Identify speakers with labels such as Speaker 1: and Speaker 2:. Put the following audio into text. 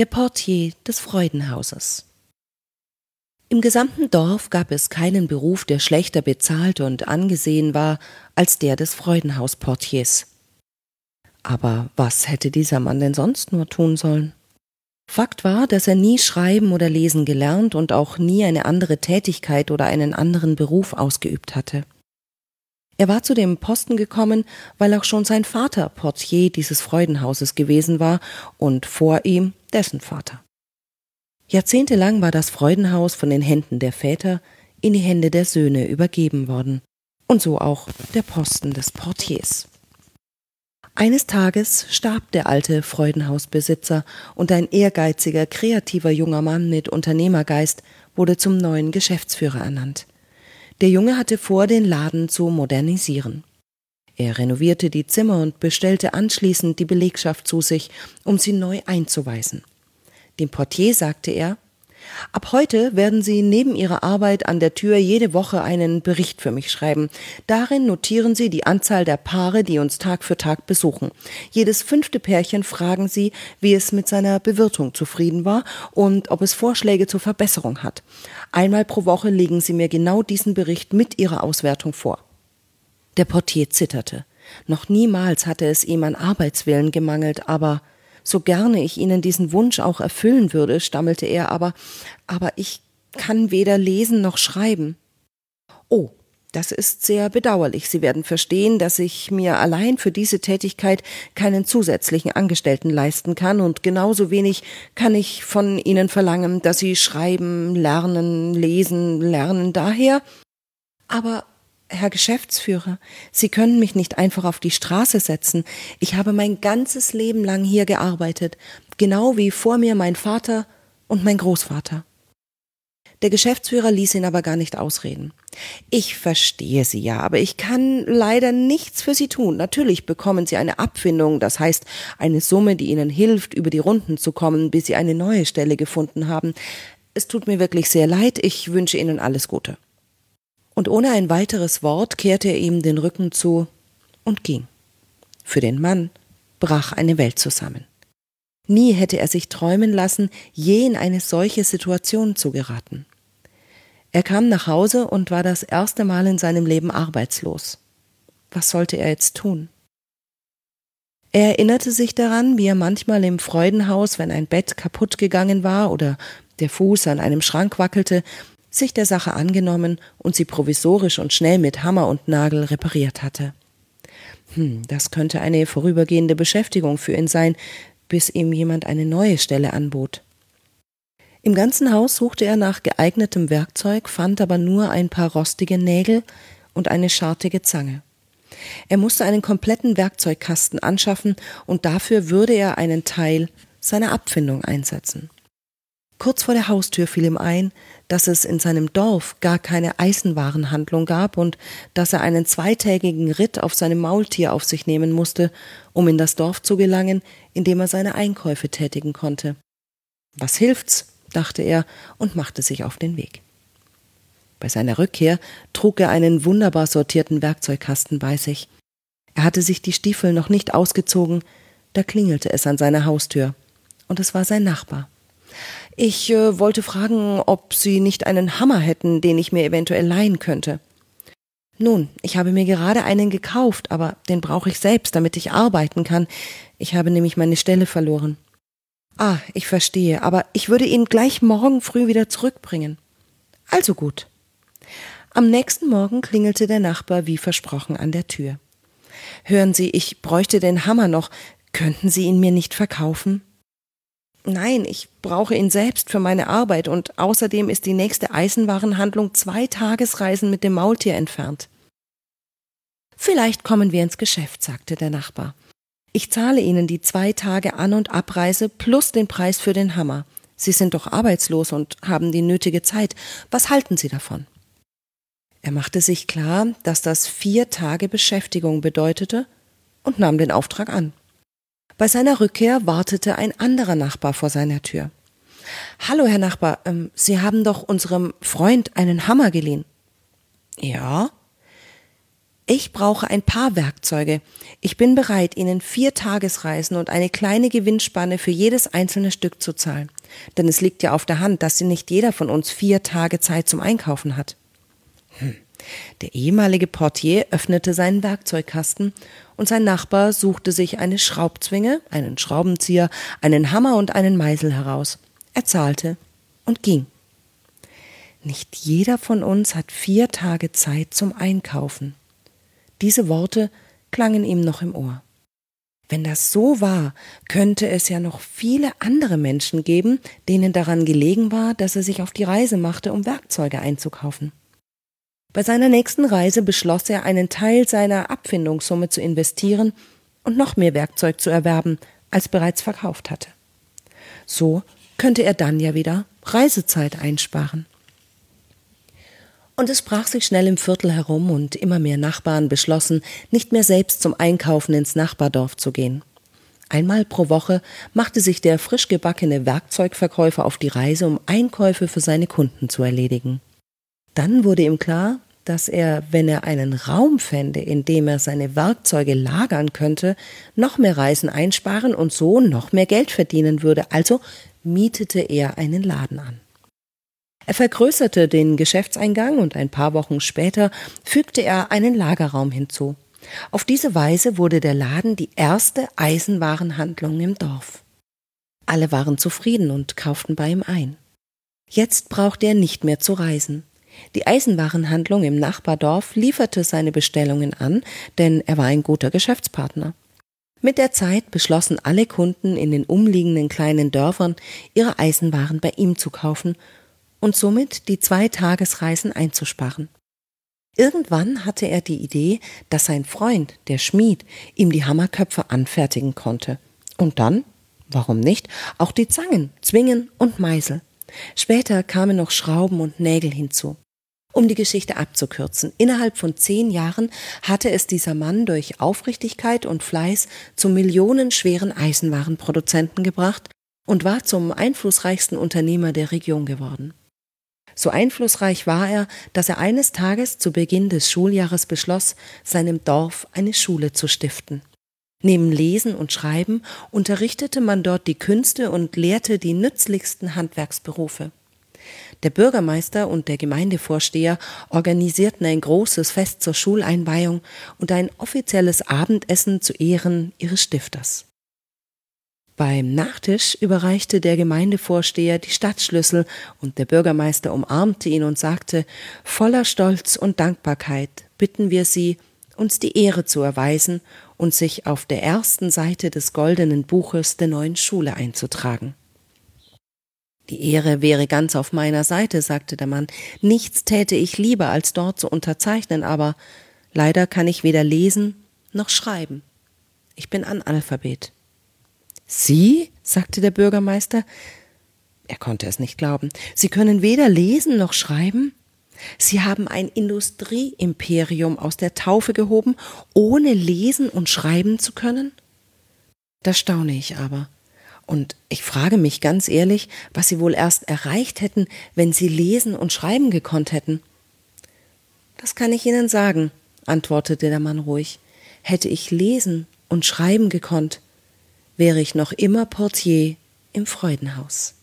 Speaker 1: der Portier des Freudenhauses. Im gesamten Dorf gab es keinen Beruf, der schlechter bezahlt und angesehen war als der des Freudenhausportiers. Aber was hätte dieser Mann denn sonst nur tun sollen? Fakt war, dass er nie schreiben oder lesen gelernt und auch nie eine andere Tätigkeit oder einen anderen Beruf ausgeübt hatte. Er war zu dem Posten gekommen, weil auch schon sein Vater Portier dieses Freudenhauses gewesen war und vor ihm dessen Vater. Jahrzehntelang war das Freudenhaus von den Händen der Väter in die Hände der Söhne übergeben worden, und so auch der Posten des Portiers. Eines Tages starb der alte Freudenhausbesitzer und ein ehrgeiziger, kreativer junger Mann mit Unternehmergeist wurde zum neuen Geschäftsführer ernannt. Der Junge hatte vor, den Laden zu modernisieren. Er renovierte die Zimmer und bestellte anschließend die Belegschaft zu sich, um sie neu einzuweisen. Dem Portier sagte er Ab heute werden Sie neben Ihrer Arbeit an der Tür jede Woche einen Bericht für mich schreiben. Darin notieren Sie die Anzahl der Paare, die uns Tag für Tag besuchen. Jedes fünfte Pärchen fragen Sie, wie es mit seiner Bewirtung zufrieden war und ob es Vorschläge zur Verbesserung hat. Einmal pro Woche legen Sie mir genau diesen Bericht mit Ihrer Auswertung vor. Der Portier zitterte. Noch niemals hatte es ihm an Arbeitswillen gemangelt, aber so gerne ich Ihnen diesen Wunsch auch erfüllen würde, stammelte er, aber, aber ich kann weder lesen noch schreiben. Oh, das ist sehr bedauerlich. Sie werden verstehen, dass ich mir allein für diese Tätigkeit keinen zusätzlichen Angestellten leisten kann, und genauso wenig kann ich von Ihnen verlangen, dass Sie schreiben, lernen, lesen, lernen. Daher. Aber Herr Geschäftsführer, Sie können mich nicht einfach auf die Straße setzen. Ich habe mein ganzes Leben lang hier gearbeitet, genau wie vor mir mein Vater und mein Großvater. Der Geschäftsführer ließ ihn aber gar nicht ausreden. Ich verstehe Sie ja, aber ich kann leider nichts für Sie tun. Natürlich bekommen Sie eine Abfindung, das heißt eine Summe, die Ihnen hilft, über die Runden zu kommen, bis Sie eine neue Stelle gefunden haben. Es tut mir wirklich sehr leid, ich wünsche Ihnen alles Gute und ohne ein weiteres Wort kehrte er ihm den Rücken zu und ging. Für den Mann brach eine Welt zusammen. Nie hätte er sich träumen lassen, je in eine solche Situation zu geraten. Er kam nach Hause und war das erste Mal in seinem Leben arbeitslos. Was sollte er jetzt tun? Er erinnerte sich daran, wie er manchmal im Freudenhaus, wenn ein Bett kaputt gegangen war oder der Fuß an einem Schrank wackelte, sich der Sache angenommen und sie provisorisch und schnell mit Hammer und Nagel repariert hatte. Hm, das könnte eine vorübergehende Beschäftigung für ihn sein, bis ihm jemand eine neue Stelle anbot. Im ganzen Haus suchte er nach geeignetem Werkzeug, fand aber nur ein paar rostige Nägel und eine schartige Zange. Er musste einen kompletten Werkzeugkasten anschaffen und dafür würde er einen Teil seiner Abfindung einsetzen. Kurz vor der Haustür fiel ihm ein, dass es in seinem Dorf gar keine Eisenwarenhandlung gab und dass er einen zweitägigen Ritt auf seinem Maultier auf sich nehmen musste, um in das Dorf zu gelangen, in dem er seine Einkäufe tätigen konnte. Was hilft's? dachte er und machte sich auf den Weg. Bei seiner Rückkehr trug er einen wunderbar sortierten Werkzeugkasten bei sich. Er hatte sich die Stiefel noch nicht ausgezogen, da klingelte es an seiner Haustür, und es war sein Nachbar. Ich äh, wollte fragen, ob Sie nicht einen Hammer hätten, den ich mir eventuell leihen könnte. Nun, ich habe mir gerade einen gekauft, aber den brauche ich selbst, damit ich arbeiten kann. Ich habe nämlich meine Stelle verloren. Ah, ich verstehe, aber ich würde ihn gleich morgen früh wieder zurückbringen. Also gut. Am nächsten Morgen klingelte der Nachbar wie versprochen an der Tür. Hören Sie, ich bräuchte den Hammer noch. Könnten Sie ihn mir nicht verkaufen? Nein, ich brauche ihn selbst für meine Arbeit und außerdem ist die nächste Eisenwarenhandlung zwei Tagesreisen mit dem Maultier entfernt. Vielleicht kommen wir ins Geschäft, sagte der Nachbar. Ich zahle Ihnen die zwei Tage An- und Abreise plus den Preis für den Hammer. Sie sind doch arbeitslos und haben die nötige Zeit. Was halten Sie davon? Er machte sich klar, dass das vier Tage Beschäftigung bedeutete und nahm den Auftrag an. Bei seiner Rückkehr wartete ein anderer Nachbar vor seiner Tür. Hallo, Herr Nachbar, ähm, Sie haben doch unserem Freund einen Hammer geliehen. Ja. Ich brauche ein paar Werkzeuge. Ich bin bereit, Ihnen vier Tagesreisen und eine kleine Gewinnspanne für jedes einzelne Stück zu zahlen. Denn es liegt ja auf der Hand, dass nicht jeder von uns vier Tage Zeit zum Einkaufen hat. Der ehemalige Portier öffnete seinen Werkzeugkasten und sein Nachbar suchte sich eine Schraubzwinge, einen Schraubenzieher, einen Hammer und einen Meißel heraus. Er zahlte und ging. Nicht jeder von uns hat vier Tage Zeit zum Einkaufen. Diese Worte klangen ihm noch im Ohr. Wenn das so war, könnte es ja noch viele andere Menschen geben, denen daran gelegen war, dass er sich auf die Reise machte, um Werkzeuge einzukaufen. Bei seiner nächsten Reise beschloss er, einen Teil seiner Abfindungssumme zu investieren und noch mehr Werkzeug zu erwerben, als bereits verkauft hatte. So könnte er dann ja wieder Reisezeit einsparen. Und es sprach sich schnell im Viertel herum und immer mehr Nachbarn beschlossen, nicht mehr selbst zum Einkaufen ins Nachbardorf zu gehen. Einmal pro Woche machte sich der frisch gebackene Werkzeugverkäufer auf die Reise, um Einkäufe für seine Kunden zu erledigen. Dann wurde ihm klar, dass er, wenn er einen Raum fände, in dem er seine Werkzeuge lagern könnte, noch mehr Reisen einsparen und so noch mehr Geld verdienen würde, also mietete er einen Laden an. Er vergrößerte den Geschäftseingang und ein paar Wochen später fügte er einen Lagerraum hinzu. Auf diese Weise wurde der Laden die erste Eisenwarenhandlung im Dorf. Alle waren zufrieden und kauften bei ihm ein. Jetzt brauchte er nicht mehr zu reisen. Die Eisenwarenhandlung im Nachbardorf lieferte seine Bestellungen an, denn er war ein guter Geschäftspartner. Mit der Zeit beschlossen alle Kunden in den umliegenden kleinen Dörfern, ihre Eisenwaren bei ihm zu kaufen und somit die zwei Tagesreisen einzusparen. Irgendwann hatte er die Idee, dass sein Freund, der Schmied, ihm die Hammerköpfe anfertigen konnte. Und dann, warum nicht, auch die Zangen, Zwingen und Meißel. Später kamen noch Schrauben und Nägel hinzu. Um die Geschichte abzukürzen, innerhalb von zehn Jahren hatte es dieser Mann durch Aufrichtigkeit und Fleiß zum millionenschweren Eisenwarenproduzenten gebracht und war zum einflussreichsten Unternehmer der Region geworden. So einflussreich war er, dass er eines Tages zu Beginn des Schuljahres beschloss, seinem Dorf eine Schule zu stiften. Neben Lesen und Schreiben unterrichtete man dort die Künste und lehrte die nützlichsten Handwerksberufe. Der Bürgermeister und der Gemeindevorsteher organisierten ein großes Fest zur Schuleinweihung und ein offizielles Abendessen zu Ehren ihres Stifters. Beim Nachtisch überreichte der Gemeindevorsteher die Stadtschlüssel und der Bürgermeister umarmte ihn und sagte, voller Stolz und Dankbarkeit bitten wir Sie, uns die Ehre zu erweisen und sich auf der ersten Seite des goldenen Buches der neuen Schule einzutragen. Die Ehre wäre ganz auf meiner Seite, sagte der Mann. Nichts täte ich lieber, als dort zu unterzeichnen, aber leider kann ich weder lesen noch schreiben. Ich bin Analphabet. Sie? sagte der Bürgermeister. Er konnte es nicht glauben. Sie können weder lesen noch schreiben? Sie haben ein Industrieimperium aus der Taufe gehoben, ohne lesen und schreiben zu können? Da staune ich aber. Und ich frage mich ganz ehrlich, was Sie wohl erst erreicht hätten, wenn Sie lesen und schreiben gekonnt hätten. Das kann ich Ihnen sagen, antwortete der Mann ruhig. Hätte ich lesen und schreiben gekonnt, wäre ich noch immer Portier im Freudenhaus.